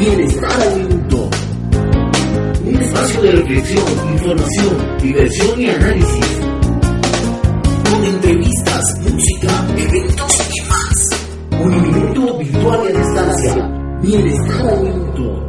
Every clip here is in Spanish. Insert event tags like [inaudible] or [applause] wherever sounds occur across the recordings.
Bienestar al minuto. Un espacio de reflexión, información, diversión y análisis. Con entrevistas, música, eventos y más. Un minuto virtual a distancia. Bienestar al minuto.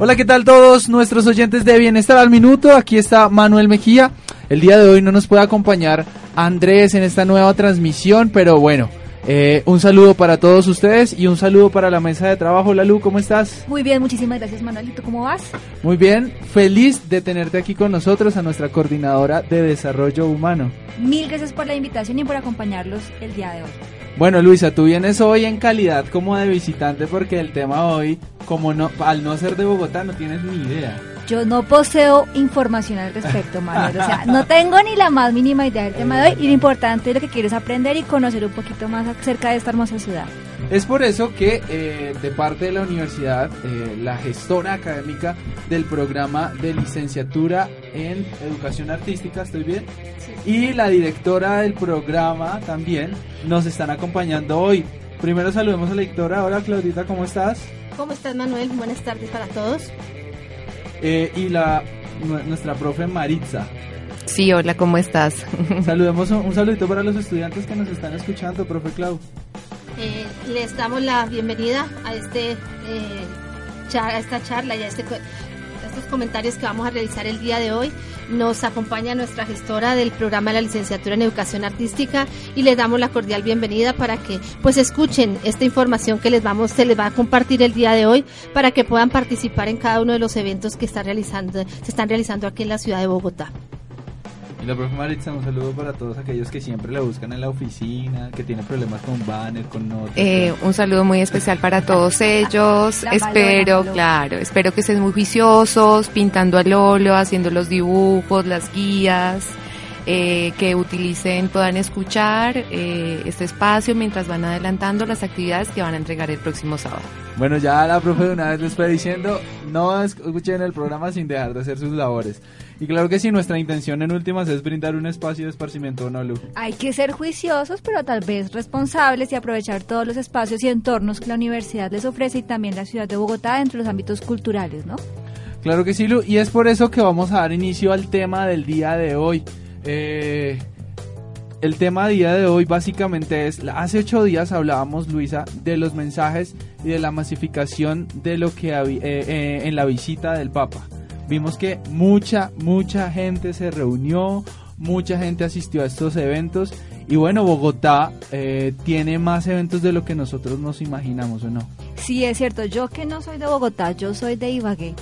Hola, ¿qué tal todos nuestros oyentes de Bienestar al Minuto? Aquí está Manuel Mejía. El día de hoy no nos puede acompañar Andrés en esta nueva transmisión, pero bueno, eh, un saludo para todos ustedes y un saludo para la mesa de trabajo. Lalu, ¿cómo estás? Muy bien, muchísimas gracias Manuelito, ¿cómo vas? Muy bien, feliz de tenerte aquí con nosotros, a nuestra coordinadora de desarrollo humano. Mil gracias por la invitación y por acompañarlos el día de hoy. Bueno, Luisa, tú vienes hoy en calidad como de visitante porque el tema hoy, como no, al no ser de Bogotá, no tienes ni idea. Yo no poseo información al respecto, Manuel. O sea, no tengo ni la más mínima idea del tema de hoy y lo importante es lo que quieres aprender y conocer un poquito más acerca de esta hermosa ciudad. Es por eso que eh, de parte de la universidad, eh, la gestora académica del programa de licenciatura en educación artística, ¿estoy bien? Y la directora del programa también nos están acompañando hoy. Primero saludemos a la directora. Hola Claudita, ¿cómo estás? ¿Cómo estás Manuel? Buenas tardes para todos. Eh, y la nuestra profe Maritza. Sí, hola, ¿cómo estás? [laughs] Saludemos un, un saludito para los estudiantes que nos están escuchando, profe Clau. Eh, les damos la bienvenida a este eh, char- a esta charla y a, este, a estos comentarios que vamos a realizar el día de hoy. Nos acompaña nuestra gestora del programa de la licenciatura en educación artística y les damos la cordial bienvenida para que pues escuchen esta información que les vamos se les va a compartir el día de hoy para que puedan participar en cada uno de los eventos que están realizando se están realizando aquí en la ciudad de Bogotá. Y la profe Maritza, un saludo para todos aquellos que siempre la buscan en la oficina, que tienen problemas con banner, con notas. Eh, un saludo muy especial para todos ellos. La espero, valora, claro, espero que estén muy juiciosos, pintando al óleo, haciendo los dibujos, las guías, eh, que utilicen, puedan escuchar eh, este espacio mientras van adelantando las actividades que van a entregar el próximo sábado. Bueno, ya la profe de una vez les fue diciendo, no escuchen el programa sin dejar de hacer sus labores. Y claro que sí, nuestra intención en últimas es brindar un espacio de esparcimiento, ¿no, Lu? Hay que ser juiciosos, pero tal vez responsables y aprovechar todos los espacios y entornos que la universidad les ofrece y también la ciudad de Bogotá dentro de los ámbitos culturales, ¿no? Claro que sí, Lu, y es por eso que vamos a dar inicio al tema del día de hoy. Eh, el tema día de hoy básicamente es, hace ocho días hablábamos, Luisa, de los mensajes y de la masificación de lo que eh, eh, en la visita del Papa. Vimos que mucha, mucha gente se reunió, mucha gente asistió a estos eventos y bueno, Bogotá eh, tiene más eventos de lo que nosotros nos imaginamos, ¿o no? Sí, es cierto. Yo que no soy de Bogotá, yo soy de Ibagué.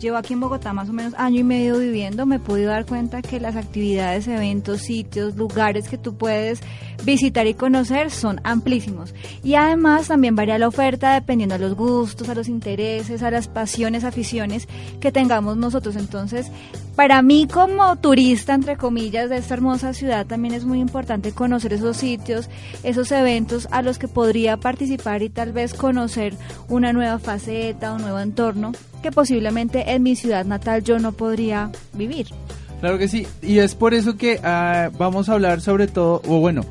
Llevo aquí en Bogotá más o menos año y medio viviendo. Me he dar cuenta que las actividades, eventos, sitios, lugares que tú puedes visitar y conocer son amplísimos. Y además también varía la oferta dependiendo a los gustos, a los intereses, a las pasiones, aficiones que tengamos nosotros. Entonces, para mí como turista, entre comillas, de esta hermosa ciudad, también es muy importante conocer esos sitios, esos eventos a los que podría participar y tal vez conocer una nueva faceta, un nuevo entorno que posiblemente en mi ciudad natal yo no podría vivir. Claro que sí, y es por eso que ah, vamos a hablar sobre todo, o bueno,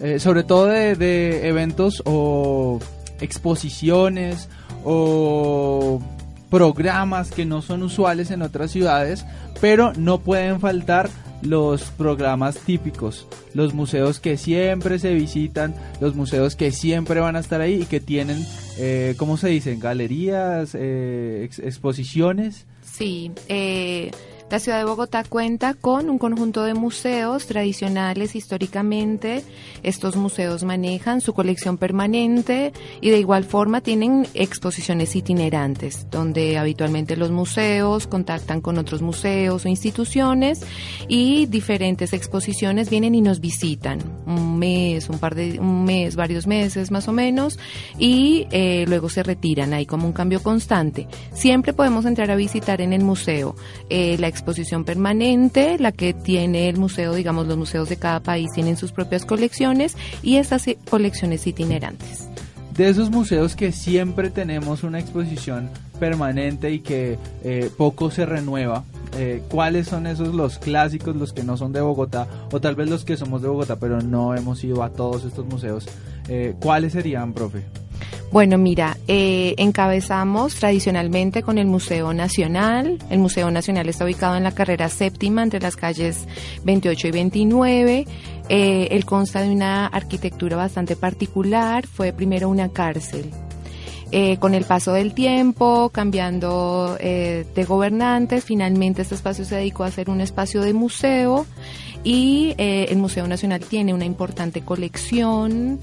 eh, sobre todo de eventos o exposiciones o programas que no son usuales en otras ciudades, pero no pueden faltar los programas típicos, los museos que siempre se visitan, los museos que siempre van a estar ahí y que tienen, eh, ¿cómo se dicen? Galerías, eh, ex- exposiciones. Sí, eh, La ciudad de Bogotá cuenta con un conjunto de museos tradicionales históricamente. Estos museos manejan su colección permanente y de igual forma tienen exposiciones itinerantes, donde habitualmente los museos contactan con otros museos o instituciones y diferentes exposiciones vienen y nos visitan un mes, un par de un mes, varios meses más o menos y eh, luego se retiran. Hay como un cambio constante. Siempre podemos entrar a visitar en el museo eh, la exposición permanente, la que tiene el museo, digamos, los museos de cada país tienen sus propias colecciones y estas colecciones itinerantes. De esos museos que siempre tenemos una exposición permanente y que eh, poco se renueva, eh, ¿cuáles son esos los clásicos, los que no son de Bogotá, o tal vez los que somos de Bogotá pero no hemos ido a todos estos museos? Eh, ¿Cuáles serían, profe? Bueno, mira, eh, encabezamos tradicionalmente con el Museo Nacional. El Museo Nacional está ubicado en la carrera séptima entre las calles 28 y 29. Eh, él consta de una arquitectura bastante particular. Fue primero una cárcel. Eh, con el paso del tiempo, cambiando de gobernantes, finalmente este espacio se dedicó a ser un espacio de museo y el Museo Nacional tiene una importante colección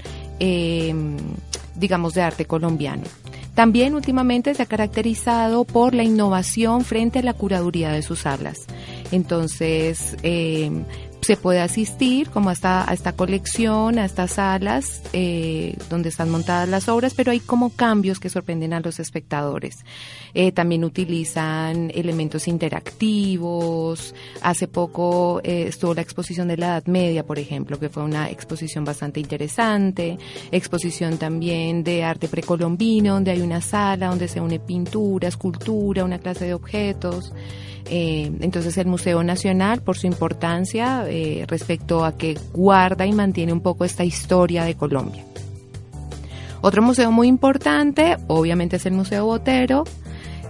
digamos, de arte colombiano. También últimamente se ha caracterizado por la innovación frente a la curaduría de sus salas. Entonces, eh, se puede asistir como a esta, a esta colección, a estas salas eh, donde están montadas las obras, pero hay como cambios que sorprenden a los espectadores. Eh, también utilizan elementos interactivos. Hace poco eh, estuvo la exposición de la Edad Media, por ejemplo, que fue una exposición bastante interesante. Exposición también de arte precolombino, donde hay una sala donde se une pintura, escultura, una clase de objetos. Entonces el Museo Nacional, por su importancia eh, respecto a que guarda y mantiene un poco esta historia de Colombia. Otro museo muy importante, obviamente, es el Museo Botero.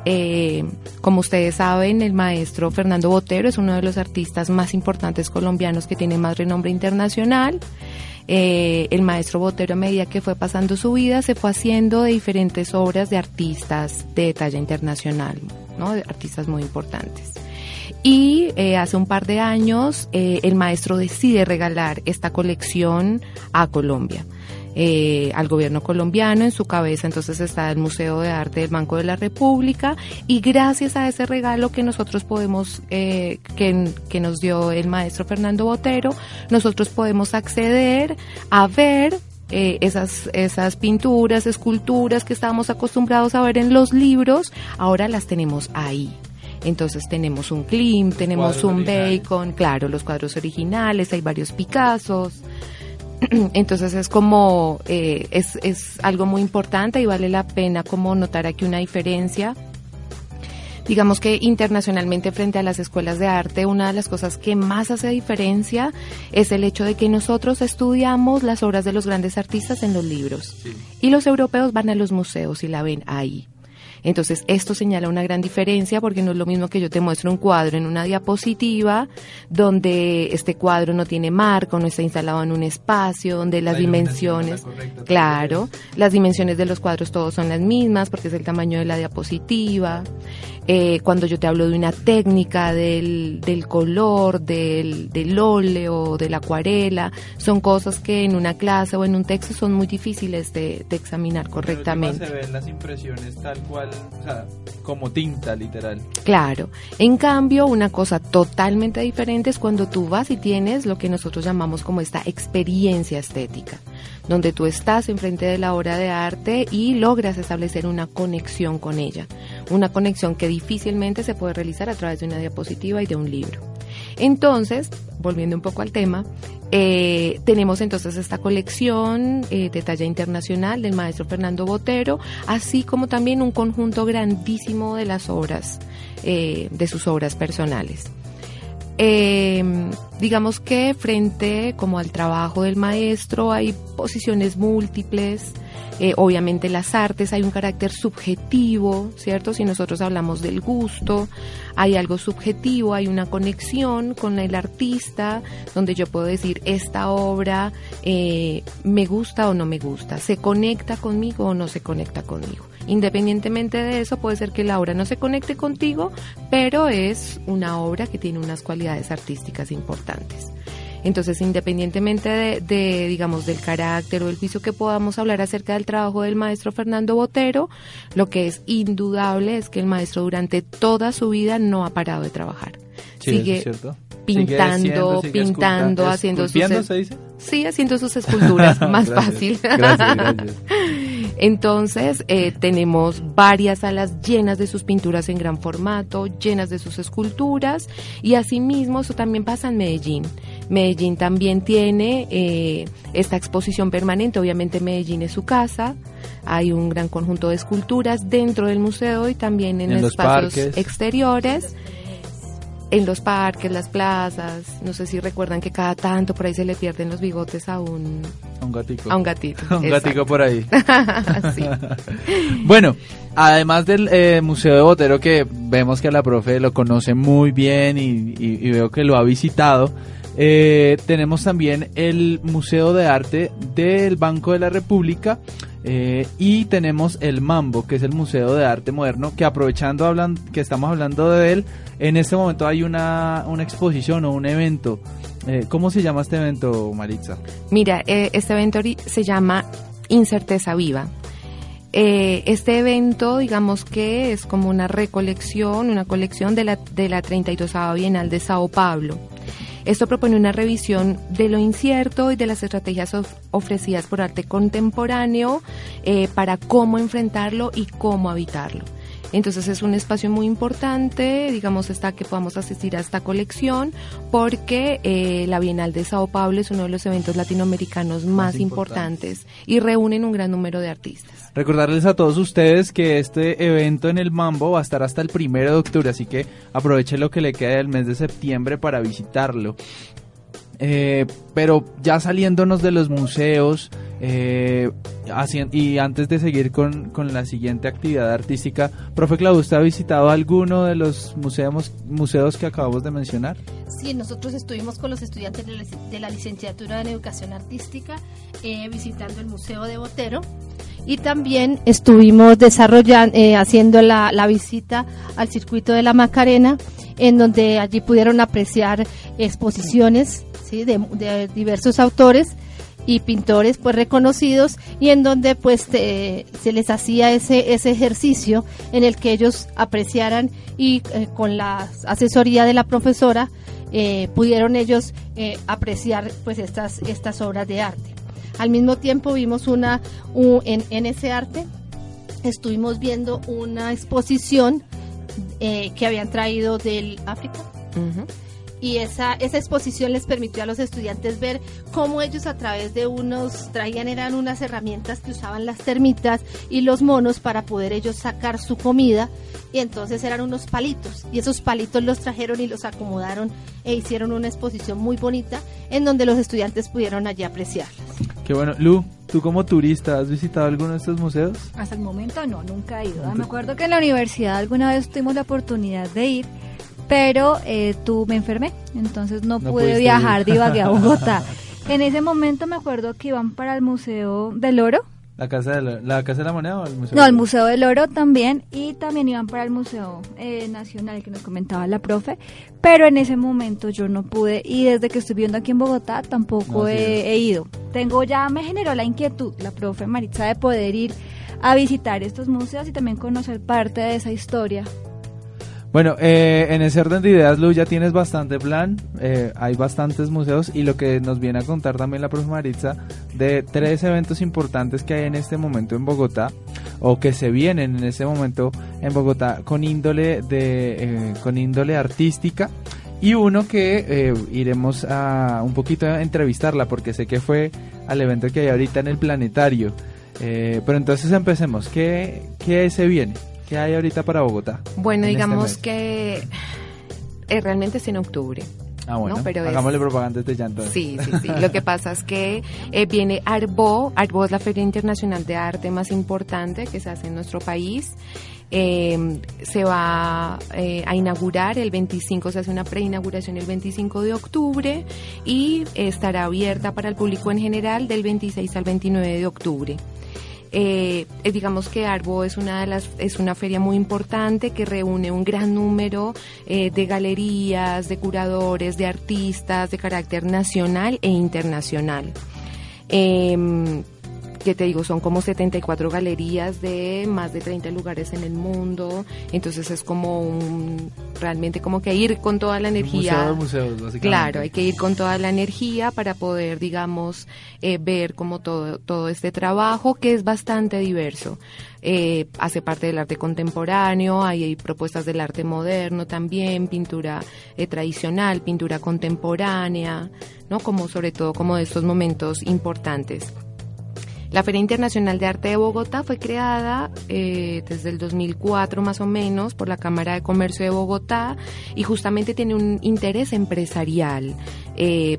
Eh, como ustedes saben, el maestro Fernando Botero es uno de los artistas más importantes colombianos que tiene más renombre internacional. el maestro Botero, a medida que fue pasando su vida, se fue haciendo de diferentes obras de artistas de talla internacional, ¿no? De artistas muy importantes. Y eh, hace un par de años eh, el maestro decide regalar esta colección a Colombia. Eh, al gobierno colombiano. En su cabeza entonces está el Museo de Arte del Banco de la República y gracias a ese regalo que nosotros podemos, que, que nos dio el maestro Fernando Botero, nosotros podemos acceder a ver eh, esas, esas pinturas, esculturas que estábamos acostumbrados a ver en los libros, ahora las tenemos ahí. Entonces tenemos un Klimt, tenemos un Bacon, claro, los cuadros originales, hay varios Picassos. [clears throat] Entonces es como, eh, es, es algo muy importante y vale la pena como notar aquí una diferencia digamos que internacionalmente frente a las escuelas de arte, una de las cosas que más hace diferencia es el hecho de que nosotros estudiamos las obras de los grandes artistas en los libros y los europeos van a los museos y la ven ahí. Entonces, esto señala una gran diferencia porque no es lo mismo que yo te muestro un cuadro en una diapositiva donde este cuadro no tiene marco, no está instalado en un espacio, donde las dimensiones, claro, las dimensiones de los cuadros todos son las mismas porque es el tamaño de la diapositiva. Eh, cuando yo te hablo de una técnica del, del color, del, del óleo, de la acuarela, son cosas que en una clase o en un texto son muy difíciles de, de examinar correctamente. Se ven las impresiones tal cual, como tinta literal. Claro. En cambio, una cosa totalmente diferente es cuando tú vas y tienes lo que nosotros llamamos como esta experiencia estética donde tú estás enfrente de la obra de arte y logras establecer una conexión con ella, una conexión que difícilmente se puede realizar a través de una diapositiva y de un libro. Entonces, volviendo un poco al tema, eh, tenemos entonces esta colección eh, de talla internacional del maestro Fernando Botero, así como también un conjunto grandísimo de las obras, eh, de sus obras personales. Eh, digamos que frente como al trabajo del maestro hay posiciones múltiples, eh, obviamente las artes hay un carácter subjetivo, ¿cierto? Si nosotros hablamos del gusto, hay algo subjetivo, hay una conexión con el artista donde yo puedo decir esta obra eh, me gusta o no me gusta, se conecta conmigo o no se conecta conmigo. Independientemente de eso, puede ser que la obra no se conecte contigo, pero es una obra que tiene unas cualidades artísticas importantes. Entonces, independientemente de, de, digamos, del carácter o el juicio que podamos hablar acerca del trabajo del maestro Fernando Botero, lo que es indudable es que el maestro durante toda su vida no ha parado de trabajar. Sí, sigue pintando, Sigue sigue pintando, haciendo sus ¿esculpiendo se dice? Sí, haciendo sus esculturas, [laughs] más Gracias, fácil. Gracias, gracias. [laughs] Entonces, eh, tenemos varias salas llenas de sus pinturas en gran formato, llenas de sus esculturas, y asimismo eso también pasa en Medellín. Medellín también tiene eh, esta exposición permanente, obviamente Medellín es su casa, hay un gran conjunto de esculturas dentro del museo y también en, En los espacios exteriores en los parques, las plazas, no sé si recuerdan que cada tanto por ahí se le pierden los bigotes a un, A un gatico. a un gatito. [laughs] A un Exacto. gatico por ahí. [laughs] [laughs] Bueno, además del eh, Museo de Botero, que vemos que la profe lo conoce muy bien y, y- y veo que lo ha visitado, eh, tenemos también el Museo de Arte del Banco de la República eh, y tenemos el Mambo, que es el Museo de Arte Moderno, que aprovechando hablan, que estamos hablando de él, en este momento hay una, una exposición o un evento. Eh, ¿Cómo se llama este evento, Maritza? Mira, eh, este evento se llama Incerteza Viva. Eh, este evento, digamos que es como una recolección, una colección de la, de la 32 Bienal de Sao Paulo. Esto propone una revisión de lo incierto y de las estrategias of- ofrecidas por arte contemporáneo eh, para cómo enfrentarlo y cómo habitarlo. Entonces es un espacio muy importante, digamos, está que podamos asistir a esta colección, porque eh, la Bienal de Sao Paulo es uno de los eventos latinoamericanos más, importantes y reúnen un gran número de artistas. Recordarles a todos ustedes que este evento en el Mambo va a estar hasta el primero de octubre, así que aproveche lo que le queda del mes de septiembre para visitarlo. Eh, pero ya saliéndonos de los museos eh, y antes de seguir con, con la siguiente actividad artística, profe Claudio, ¿usted ha visitado alguno de los museos, museos que acabamos de mencionar? Sí, nosotros estuvimos con los estudiantes de la, lic- de la licenciatura en educación artística eh, visitando el Museo de Botero y también estuvimos desarrollando, eh, haciendo la, la visita al circuito de la Macarena, en donde allí pudieron apreciar exposiciones de, diversos autores y pintores pues reconocidos y en donde pues se les hacía ese ese ejercicio en el que ellos apreciaran y eh, con la asesoría de la profesora eh, pudieron ellos eh, apreciar pues estas estas obras de arte al mismo tiempo vimos una en, en ese arte estuvimos viendo una exposición que habían traído del África. Y esa, esa exposición les permitió a los estudiantes ver cómo ellos a través de unos, traían eran unas herramientas que usaban las termitas y los monos para poder ellos sacar su comida y entonces eran unos palitos y esos palitos los trajeron y los acomodaron e hicieron una exposición muy bonita en donde los estudiantes pudieron allí apreciarlas. Qué bueno. Lu, tú como turista, ¿has visitado alguno de estos museos? Hasta el momento no, nunca he ido. Ah, Me acuerdo que en la universidad alguna vez tuvimos la oportunidad de ir, pero eh, tú me enfermé, entonces no, No pude viajar ir. de Ibagué [laughs] a Bogotá. En ese momento me acuerdo que iban para el Museo del Oro, ¿La Casa de la, la, casa de la Moneda o el Museo? no, el Museo del Oro también, y también iban para el Museo eh, Nacional que nos comentaba la profe, pero en ese momento yo no pude, y desde que estoy viviendo aquí en Bogotá tampoco No, he, he ido. Tengo ya, me generó la inquietud, la profe Maritza, de poder ir a visitar estos museos y también conocer parte de esa historia. Bueno, eh, en ese orden de ideas, Lu, ya tienes bastante plan. eh, hay bastantes museos y lo que nos viene a contar también la profe Maritza de tres eventos importantes que hay en este momento en Bogotá o que se vienen en este momento en Bogotá con índole de eh, con índole artística y uno que eh, iremos a un poquito a entrevistarla porque sé que fue al evento que hay ahorita en el planetario. Eh, pero entonces empecemos. ¿Qué, ¿Qué se viene? ¿Qué hay ahorita para Bogotá? Bueno, en este digamos que eh, realmente es en octubre. Ah, bueno. No, pero es- Hagámosle propaganda desde ya entonces. Sí, sí, sí. Lo que pasa es que eh, viene Arbo. Arbo es la Feria Internacional de Arte más importante que se hace en nuestro país. Eh, se va eh, a inaugurar el 25, se hace una preinauguración el 25 de octubre y estará abierta para el público en general del 26 al 29 de octubre. Eh, eh, digamos que Arbo es una de las es una feria muy importante que reúne un gran número eh, de galerías, de curadores, de artistas de carácter nacional e internacional. Em, que te digo, son como 74 galerías de más de 30 lugares en el mundo, entonces es como un, realmente como que ir con toda la energía. Museo de museos, básicamente. Claro, hay que ir con toda la energía para poder, digamos, eh, ver como todo, todo este trabajo que es bastante diverso. Eh, hace parte del arte contemporáneo, hay, hay propuestas del arte moderno también, pintura eh, tradicional, pintura contemporánea, ¿no? Como sobre todo como de estos momentos importantes. La Feria Internacional de Arte de Bogotá fue creada eh, desde el 2004 más o menos por la Cámara de Comercio de Bogotá y justamente tiene un interés empresarial eh,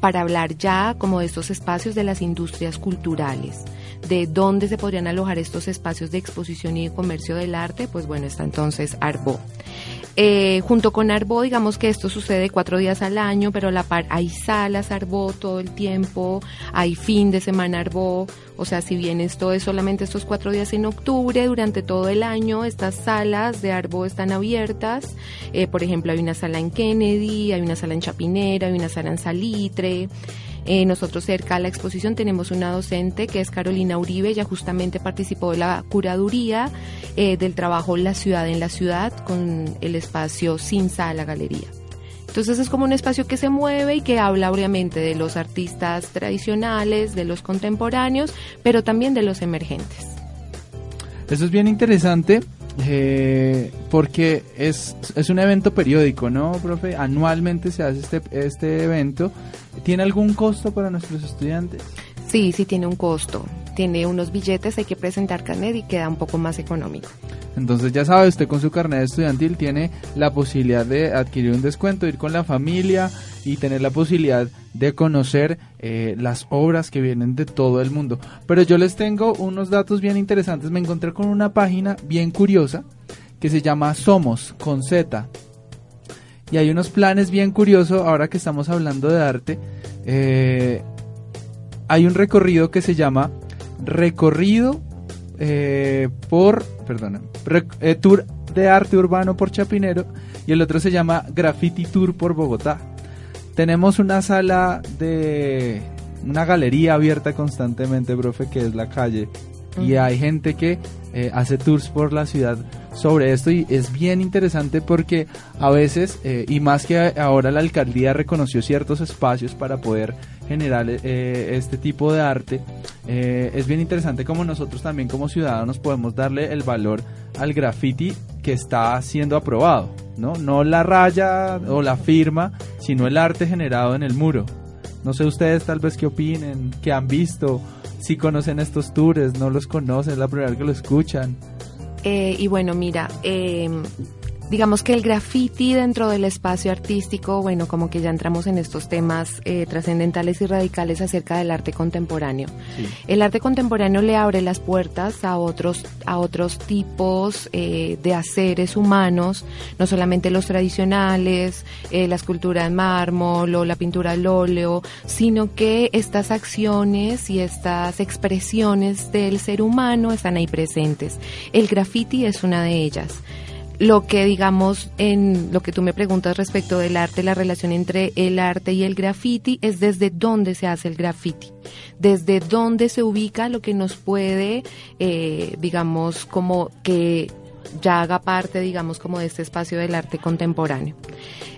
para hablar ya como de estos espacios de las industrias culturales de dónde se podrían alojar estos espacios de exposición y de comercio del arte, pues bueno, está entonces Arbo. Eh, junto con Arbo, digamos que esto sucede cuatro días al año, pero a la par hay salas Arbo todo el tiempo, hay fin de semana Arbo, o sea, si bien esto es solamente estos cuatro días en octubre, durante todo el año estas salas de Arbo están abiertas. Eh, por ejemplo, hay una sala en Kennedy, hay una sala en Chapinera, hay una sala en Salitre. Eh, nosotros cerca a la exposición tenemos una docente que es Carolina Uribe, ella justamente participó de la curaduría eh, del trabajo La Ciudad en la Ciudad con el espacio Sin Sala Galería. Entonces es como un espacio que se mueve y que habla obviamente de los artistas tradicionales, de los contemporáneos, pero también de los emergentes. Eso es bien interesante eh, porque es, es un evento periódico, ¿no, profe? Anualmente se hace este, este evento. ¿Tiene algún costo para nuestros estudiantes? Sí, sí tiene un costo. Tiene unos billetes, hay que presentar carnet y queda un poco más económico. Entonces ya sabe, usted con su carnet estudiantil tiene la posibilidad de adquirir un descuento, ir con la familia y tener la posibilidad de conocer eh, las obras que vienen de todo el mundo. Pero yo les tengo unos datos bien interesantes. Me encontré con una página bien curiosa que se llama Somos con Z. Y hay unos planes bien curiosos ahora que estamos hablando de arte. Eh, hay un recorrido que se llama Recorrido eh, por, perdona, eh, Tour de Arte Urbano por Chapinero y el otro se llama Graffiti Tour por Bogotá. Tenemos una sala de una galería abierta constantemente, profe, que es la calle. Y hay gente que eh, hace tours por la ciudad sobre esto y es bien interesante porque a veces, y más que ahora la alcaldía reconoció ciertos espacios para poder generar eh, este tipo de arte, eh, es bien interesante como nosotros también como ciudadanos podemos darle el valor al graffiti que está siendo aprobado, ¿no? No la raya o la firma, sino el arte generado en el muro. No sé ustedes tal vez qué opinen, qué han visto, si conocen estos tours, no los conocen, es la primera vez que lo escuchan. Eh, y bueno, mira, eh, digamos que el graffiti dentro del espacio artístico, bueno, como que ya entramos en estos temas eh, trascendentales y radicales acerca del arte contemporáneo. El arte contemporáneo le abre las puertas a otros, a otros tipos eh, de haceres humanos, no solamente los tradicionales, eh, la escultura en mármol o la pintura al óleo, sino que estas acciones y estas expresiones del ser humano están ahí presentes. El graffiti es una de ellas lo que digamos en lo que tú me preguntas respecto del arte, la relación entre el arte y el graffiti es desde dónde se hace el graffiti, desde dónde se ubica lo que nos puede, eh, digamos, como que ya haga parte, digamos, como de este espacio del arte contemporáneo.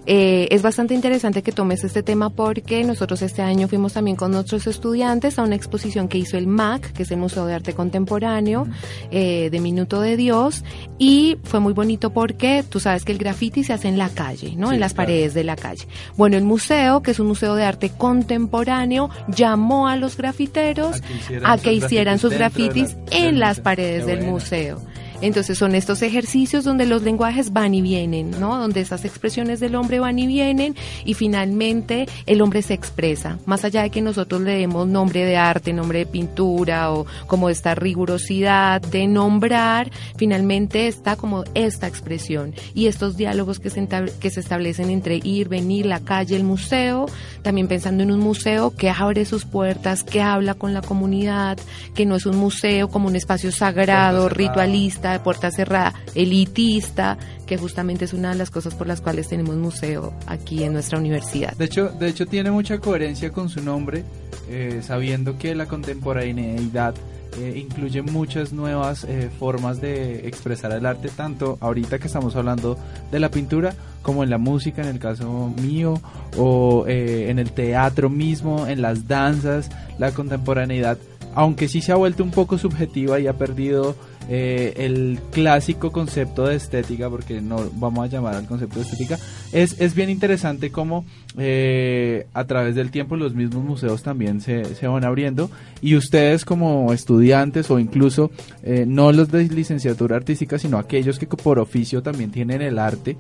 Eh, es bastante interesante que tomes este tema porque nosotros este año fuimos también con nuestros estudiantes a una exposición que hizo el MAC, que es el Museo de Arte Contemporáneo eh, de Minuto de Dios, y fue muy bonito porque tú sabes que el graffiti se hace en la calle, ¿no? en las paredes de la calle. Bueno, el museo, que es un museo de arte contemporáneo, llamó a los grafiteros a que hicieran sus grafitis, en las paredes del museo. Entonces son estos ejercicios donde los lenguajes van y vienen, ¿no? Donde esas expresiones del hombre van y vienen y finalmente el hombre se expresa. Más allá de que nosotros le demos nombre de arte, nombre de pintura o como esta rigurosidad de nombrar, finalmente está como esta expresión y estos diálogos que se, que se establecen entre ir, venir, la calle, el museo, también pensando en un museo que abre sus puertas, que habla con la comunidad, que no es un museo como un espacio sagrado, ritualista, de puerta cerrada, elitista, que justamente es una de las cosas por las cuales tenemos museo aquí en nuestra universidad. De hecho, de hecho tiene mucha coherencia con su nombre, eh, sabiendo que la contemporaneidad eh, incluye muchas nuevas eh, formas de expresar el arte, tanto ahorita que estamos hablando de la pintura, como en la música, en el caso mío, o en el teatro mismo, en las danzas, la contemporaneidad, aunque sí se ha vuelto un poco subjetiva y ha perdido eh, el clásico concepto de estética, porque no vamos a llamar al concepto de estética, es, es bien interesante cómo eh, a través del tiempo los mismos museos también se, se van abriendo y ustedes como estudiantes o incluso eh, no los de licenciatura artística, sino aquellos que por oficio también tienen el arte,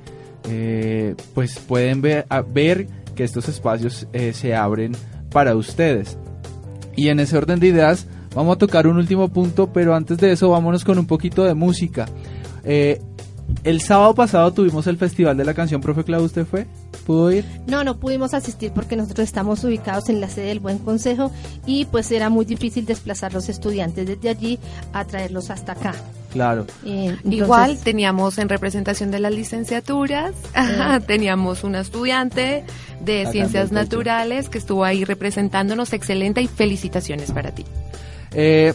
pues pueden ver, ver que estos espacios se abren para ustedes. Y en ese orden de ideas, Vamos a tocar un último punto, pero antes de eso vámonos con un poquito de música. Eh, el sábado pasado tuvimos el Festival de la Canción, profe Clau, ¿usted fue? ¿Pudo ir? No, no pudimos asistir porque nosotros estamos ubicados en la sede del Buen Consejo y pues era muy difícil desplazar los estudiantes desde allí a traerlos hasta acá. Claro. Eh, Igual teníamos en representación de las licenciaturas, eh. teníamos una estudiante de Ciencias Naturales que estuvo ahí representándonos, excelente y felicitaciones para ti. Eh,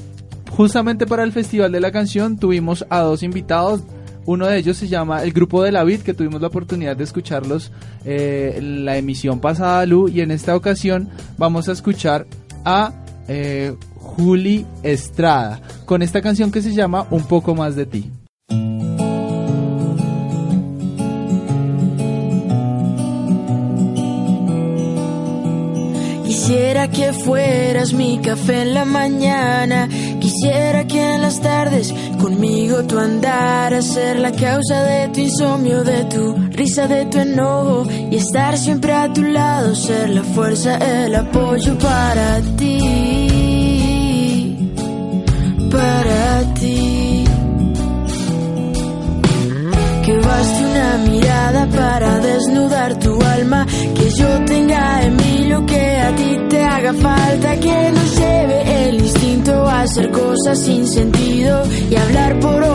justamente para el Festival de la Canción tuvimos a dos invitados. Uno de ellos se llama el Grupo de la Vid, que tuvimos la oportunidad de escucharlos eh, en la emisión pasada, Lu, y en esta ocasión vamos a escuchar a eh, Juli Estrada con esta canción que se llama Un poco más de ti. Quisiera que fueras mi café en la mañana. Quisiera que en las tardes conmigo tú andaras. Ser la causa de tu insomnio, de tu risa, de tu enojo. Y estar siempre a tu lado. Ser la fuerza, el apoyo para ti. Para ti. Que baste una mirada para desnudar tu alma. Que yo tenga en mí lo que a ti te haga falta. Que nos lleve el instinto a hacer cosas sin sentido. Y hablar por horas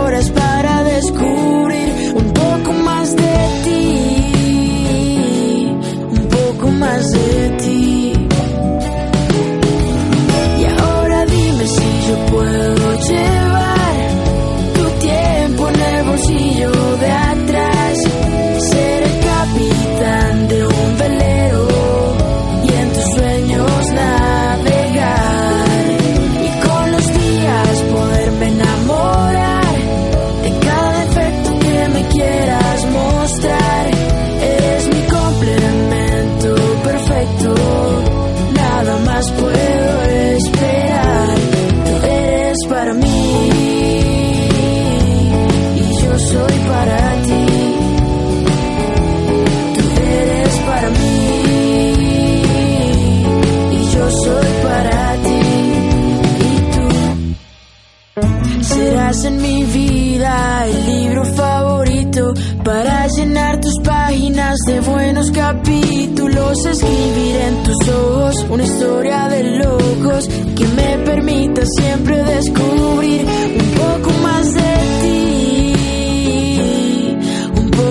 para llenar tus páginas de buenos capítulos. Escribir en tus ojos una historia de locos que me permita siempre descubrir un poco más de ti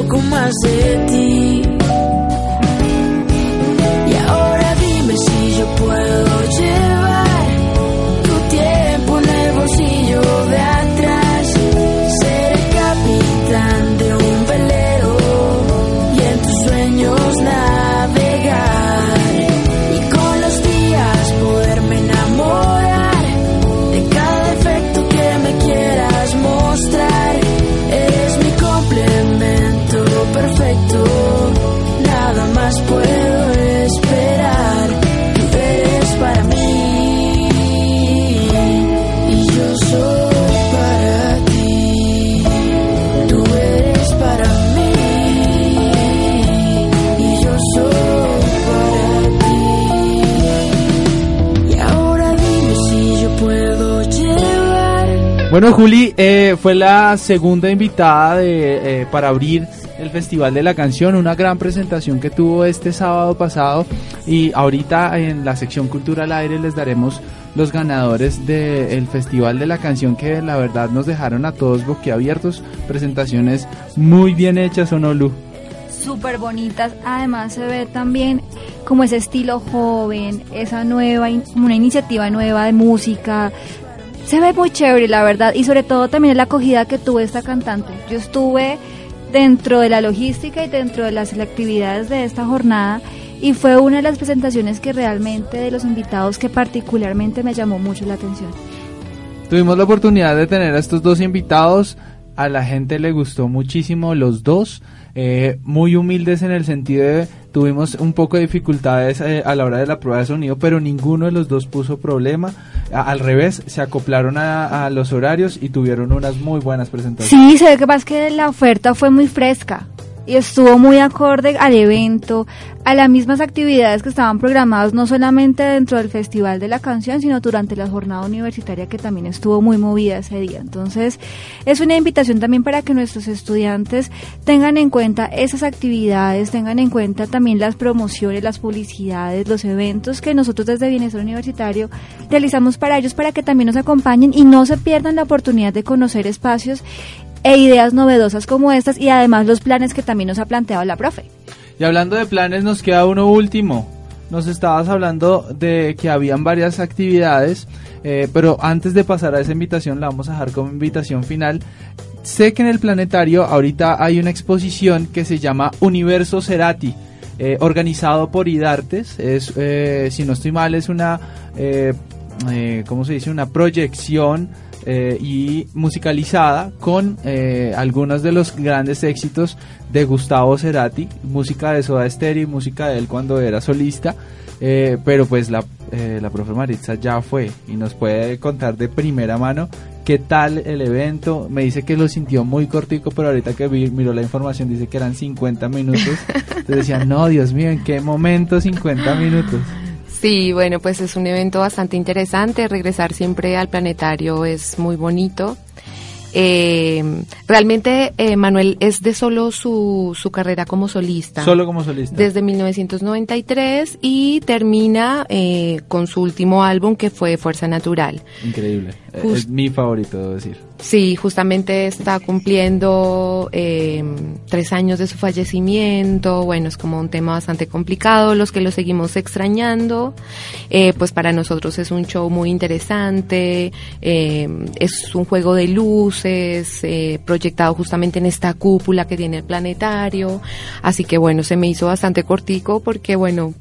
poco más de ti. Bueno, Juli eh, fue la segunda invitada de, eh, para abrir el Festival de la Canción, una gran presentación que tuvo este sábado pasado y ahorita en la sección Cultura al Aire les daremos los ganadores del Festival de la Canción que la verdad nos dejaron a todos boquiabiertos, presentaciones muy bien hechas, ¿o no, Lu? súper bonitas. Además se ve también como ese estilo joven, esa nueva, una iniciativa nueva de música. Se ve muy chévere, la verdad. Y sobre todo también la acogida que tuvo esta cantante. Yo estuve dentro de la logística y dentro de las actividades de esta jornada y fue una de las presentaciones que realmente de los invitados que particularmente me llamó mucho la atención. Tuvimos la oportunidad de tener a estos dos invitados. A la gente le gustó muchísimo los dos. Eh, muy humildes en el sentido de tuvimos un poco de dificultades eh, a la hora de la prueba de sonido, pero ninguno de los dos puso problema. Al revés, se acoplaron a, a los horarios y tuvieron unas muy buenas presentaciones. Sí, se ve que más que la oferta fue muy fresca y estuvo muy acorde al evento, a las mismas actividades que estaban programadas no solamente dentro del Festival de la Canción, sino durante la jornada universitaria que también estuvo muy movida ese día. Entonces, es una invitación también para que nuestros estudiantes tengan en cuenta esas actividades, tengan en cuenta también las promociones, las publicidades, los eventos que nosotros desde Bienestar Universitario realizamos para ellos para que también nos acompañen y no se pierdan la oportunidad de conocer espacios e ideas novedosas como estas y además los planes que también nos ha planteado la profe. Y hablando de planes, nos queda uno último. Nos estabas hablando de que habían varias actividades, eh, pero antes de pasar a esa invitación, la vamos a dejar como invitación final. Sé que en el planetario ahorita hay una exposición que se llama Universo Cerati, eh, organizado por IDARTES. Es, eh, si no estoy mal, es una, eh, eh, ¿cómo se dice? Una proyección eh, y musicalizada con eh, algunos de los grandes éxitos de Gustavo Cerati, música de Soda Stereo y música de él cuando era solista. Eh, pero pues la, eh, la profe Maritza ya fue y nos puede contar de primera mano qué tal el evento. Me dice que lo sintió muy cortico, pero ahorita que vi- miró la información dice que eran 50 minutos. [laughs] Entonces decía, no, Dios mío, ¿en qué momento 50 minutos? Sí, bueno, pues es un evento bastante interesante. Regresar siempre al planetario es muy bonito. Eh, realmente eh, Manuel es de solo su, su carrera como solista. Solo como solista. Desde 1993 y termina eh, con su último álbum que fue Fuerza Natural. Increíble. Just- Es mi favorito, debo decir. Sí, justamente está cumpliendo eh, tres años de su fallecimiento. Bueno, es como un tema bastante complicado. Los que lo seguimos extrañando, eh, pues para nosotros es un show muy interesante. eh, es un juego de luces proyectado justamente en esta cúpula que tiene el planetario. Así que bueno, se me hizo bastante cortico porque bueno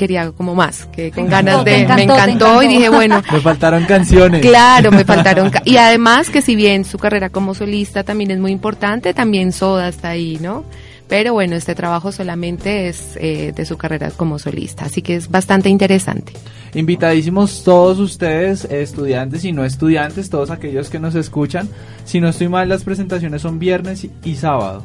quería como más, que con ganas de, encantó, me encantó y dije bueno, [laughs] Me faltaron canciones. Claro, me faltaron. ca- [laughs] Y además que si bien su carrera como solista también es muy importante, también Soda está ahí, ¿no? Pero bueno, este trabajo solamente es eh, de su carrera como solista, así que es bastante interesante. Invitadísimos todos ustedes, estudiantes y no estudiantes, todos aquellos que nos escuchan. Si no estoy mal, las presentaciones son viernes y sábado.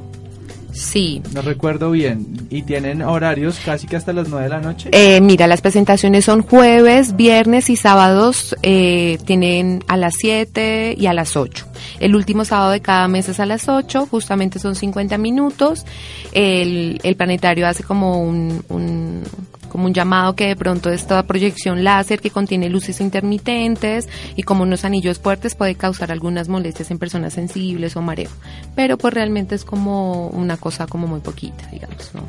Sí. No recuerdo bien. Y tienen horarios casi que hasta las 9 de la noche. Eh, mira, las presentaciones son jueves, viernes y sábados. eh, tienen a las 7 y a las 8. El último sábado de cada mes es a las 8, justamente son 50 minutos. El, el planetario hace como un, un- como un llamado que de pronto esta proyección láser que contiene luces intermitentes y como unos anillos fuertes puede causar algunas molestias en personas sensibles o mareo. Pero pues realmente es como una cosa como muy poquita, digamos, ¿no?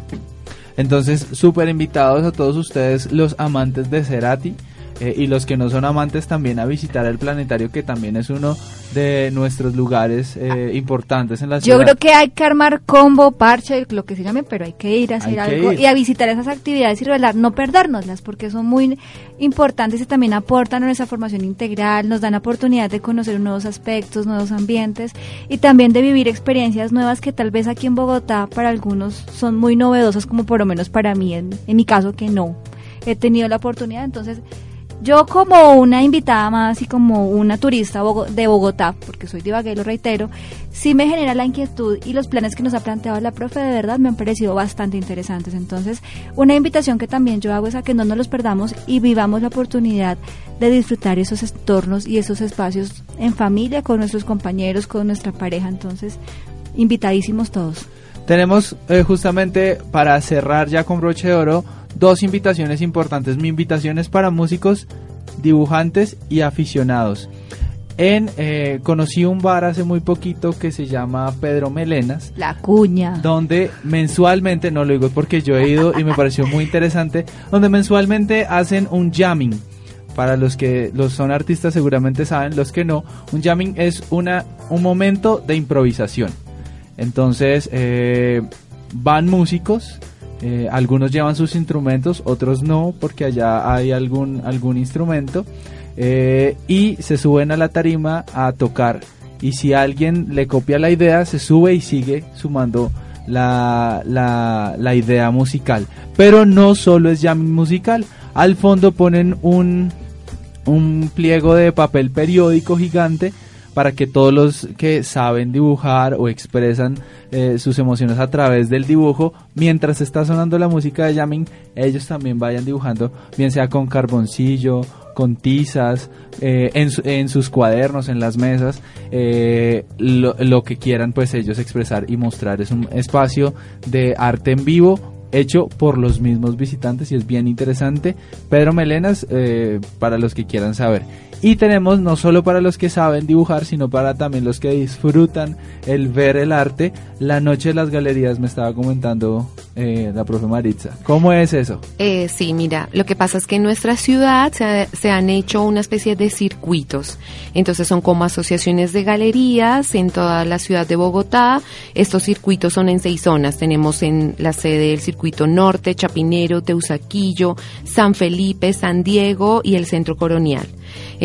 Entonces, súper invitados a todos ustedes, los amantes de Cerati. Eh, y los que no son amantes también a visitar el planetario que también es uno de nuestros lugares eh, importantes en la ciudad. Yo creo que hay que armar combo, parche, lo que se llame, pero hay que ir a hacer Hay algo y a visitar esas actividades y revelar, no perdérnoslas, porque son muy importantes y también aportan a nuestra formación integral, nos dan oportunidad de conocer nuevos aspectos, nuevos ambientes y también de vivir experiencias nuevas que tal vez aquí en Bogotá para algunos son muy novedosas, como por lo menos para mí, en, en mi caso que no he tenido la oportunidad, entonces Yo como una invitada más y como una turista de Bogotá, porque soy de lo reitero, sí me genera la inquietud y los planes que nos ha planteado la profe de verdad me han parecido bastante interesantes. Entonces, una invitación que también yo hago es a que no nos los perdamos y vivamos la oportunidad de disfrutar esos entornos y esos espacios en familia, con nuestros compañeros, con nuestra pareja. Entonces, invitadísimos todos. Tenemos eh, justamente para cerrar ya con broche de oro dos invitaciones importantes. Mi invitación es para músicos, dibujantes y aficionados. En eh, conocí un bar hace muy poquito que se llama Pedro Melenas, La cuña. donde mensualmente, no lo digo porque yo he ido y me pareció muy interesante, donde mensualmente hacen un jamming. Para los que los son artistas seguramente saben, los que no, un jamming es una un momento de improvisación. Entonces eh, van músicos, eh, algunos llevan sus instrumentos, otros no, porque allá hay algún algún instrumento eh, y se suben a la tarima a tocar. Y si alguien le copia la idea, se sube y sigue sumando la, la, la idea musical. Pero no solo es jamming musical. Al fondo ponen un, un pliego de papel periódico gigante para que todos los que saben dibujar o expresan eh, sus emociones a través del dibujo, mientras está sonando la música de jamming, ellos también vayan dibujando, bien sea con carboncillo, con tizas, eh, en, su- en sus cuadernos, en las mesas, eh, lo, que quieran pues ellos expresar y mostrar. Es un espacio de arte en vivo hecho por los mismos visitantes y es bien interesante. Pedro Melenas, para los que quieran saber. Y tenemos no solo para los que saben dibujar, sino para también los que disfrutan el ver el arte. La noche de las galerías me estaba comentando eh, la profe Maritza. ¿Cómo es eso? Eh, sí, mira, lo que pasa es que en nuestra ciudad se, ha- se han hecho una especie de circuitos. Entonces son como asociaciones de galerías en toda la ciudad de Bogotá. Estos circuitos son en seis zonas. Tenemos en la sede el circuito norte, Chapinero, Teusaquillo, San Felipe, San Diego y el centro colonial.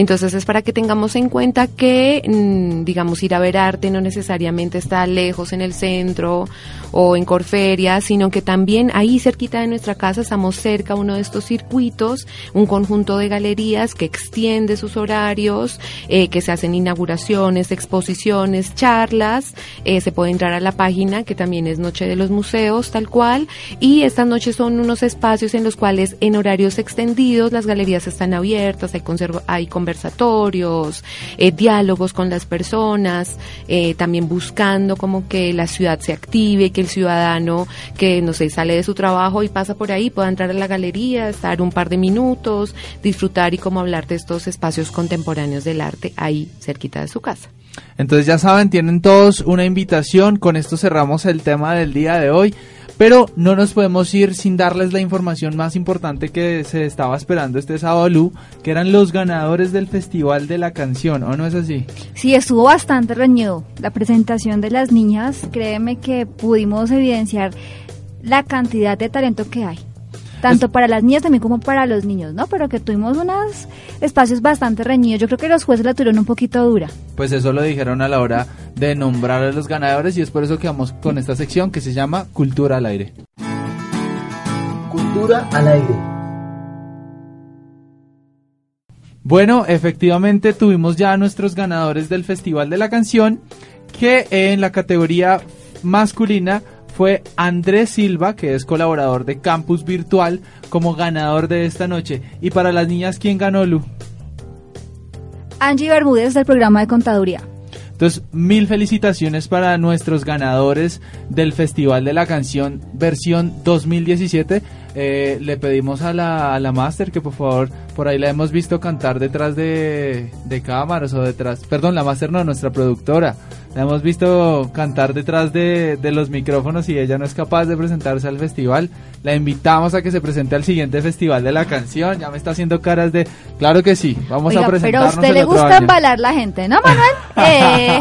Entonces es para que tengamos en cuenta que, mm, digamos, ir a ver arte no necesariamente está lejos en el centro o en Corferia, sino que también ahí cerquita de nuestra casa estamos cerca uno de estos circuitos, un conjunto de galerías que extiende sus horarios, eh, que se hacen inauguraciones, exposiciones, charlas, eh, se puede entrar a la página que también es Noche de los Museos, tal cual, y estas noches son unos espacios en los cuales en horarios extendidos las galerías están abiertas, hay, hay conversatorios, eh, diálogos con las personas, eh, también buscando como que la ciudad se active, que el ciudadano que no sé sale de su trabajo y pasa por ahí pueda entrar a la galería, estar un par de minutos, disfrutar y como hablar de estos espacios contemporáneos del arte ahí cerquita de su casa. Entonces ya saben, tienen todos una invitación. Con esto cerramos el tema del día de hoy. Pero no nos podemos ir sin darles la información más importante que se estaba esperando este sábado, Lu, que eran los ganadores del Festival de la Canción, ¿o no es así? Sí, estuvo bastante reñido. La presentación de las niñas, créeme que pudimos evidenciar la cantidad de talento que hay. Tanto para las niñas también como para los niños, ¿no? Pero que tuvimos unos espacios bastante reñidos. Yo creo que los jueces la tuvieron un poquito dura. Pues eso lo dijeron a la hora de nombrar a los ganadores y es por eso que vamos con esta sección que se llama Cultura al aire. Cultura al aire. Bueno, efectivamente tuvimos ya a nuestros ganadores del Festival de la Canción, que en la categoría masculina fue Andrés Silva, que es colaborador de Campus Virtual, como ganador de esta noche. Y para las niñas, ¿quién ganó, Lu? Angie Bermúdez del programa de contaduría. Entonces, mil felicitaciones para nuestros ganadores del Festival de la Canción versión 2017. Eh, le pedimos a la, a la Master que por favor, por ahí la hemos visto cantar detrás de, de cámaras o detrás, perdón, la Master no, nuestra productora. La hemos visto cantar detrás de, de los micrófonos y ella no es capaz de presentarse al festival. La invitamos a que se presente al siguiente Festival de la Canción. Ya me está haciendo caras de, claro que sí, vamos Oiga, a pero a presentarnos usted el le otro gusta año. embalar la gente, ¿no, Manuel? [laughs] Eh,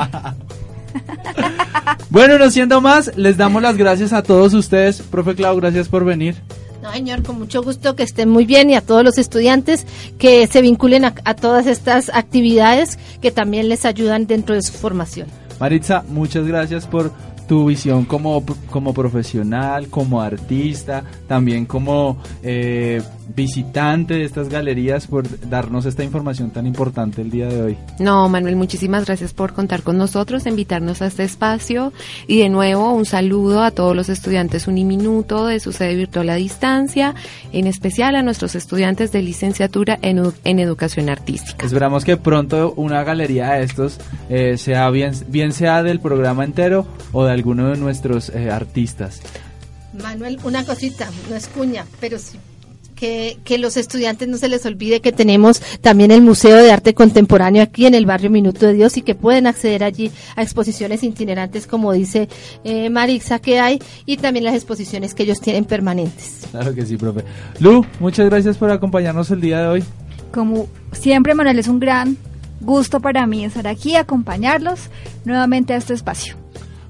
Bueno, no siendo más, les damos las gracias a todos ustedes. Profe Clau, gracias por venir. No, señor, con mucho gusto que estén muy bien y a todos los estudiantes que se vinculen a, a todas estas actividades que también les ayudan dentro de su formación. Maritza, muchas gracias por tu visión como, como profesional, como artista, también como eh, visitante de estas galerías por darnos esta información tan importante el día de hoy. No, Manuel, muchísimas gracias por contar con nosotros, invitarnos a este espacio y de nuevo un saludo a todos los estudiantes Uniminuto de su sede virtual a distancia, en especial a nuestros estudiantes de licenciatura en, en educación artística. Esperamos que pronto una galería de estos eh, sea bien, bien sea del programa entero o de alguno de nuestros eh, artistas. Manuel, una cosita, no es cuña, pero sí que, que, los estudiantes no se les olvide que tenemos también el Museo de Arte Contemporáneo aquí en el barrio Minuto de Dios y que pueden acceder allí a exposiciones itinerantes, como dice eh, Marixa, que hay, y también las exposiciones que ellos tienen permanentes. Claro que sí, profe. Lu, muchas gracias por acompañarnos el día de hoy. Como siempre, Manuel, es un gran gusto para mí estar aquí, acompañarlos nuevamente a este espacio.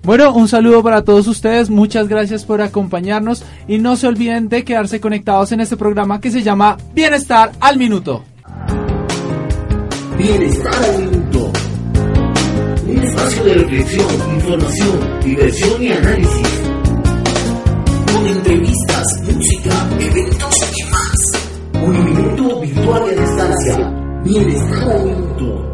Bueno, un saludo para todos ustedes, muchas gracias por acompañarnos y no se olviden de quedarse conectados en este programa que se llama Bienestar al Minuto. Bienestar al Minuto. Un espacio de reflexión, información, diversión y análisis. Con entrevistas, música, eventos y más. Un minuto virtual de distancia. Bienestar al Minuto.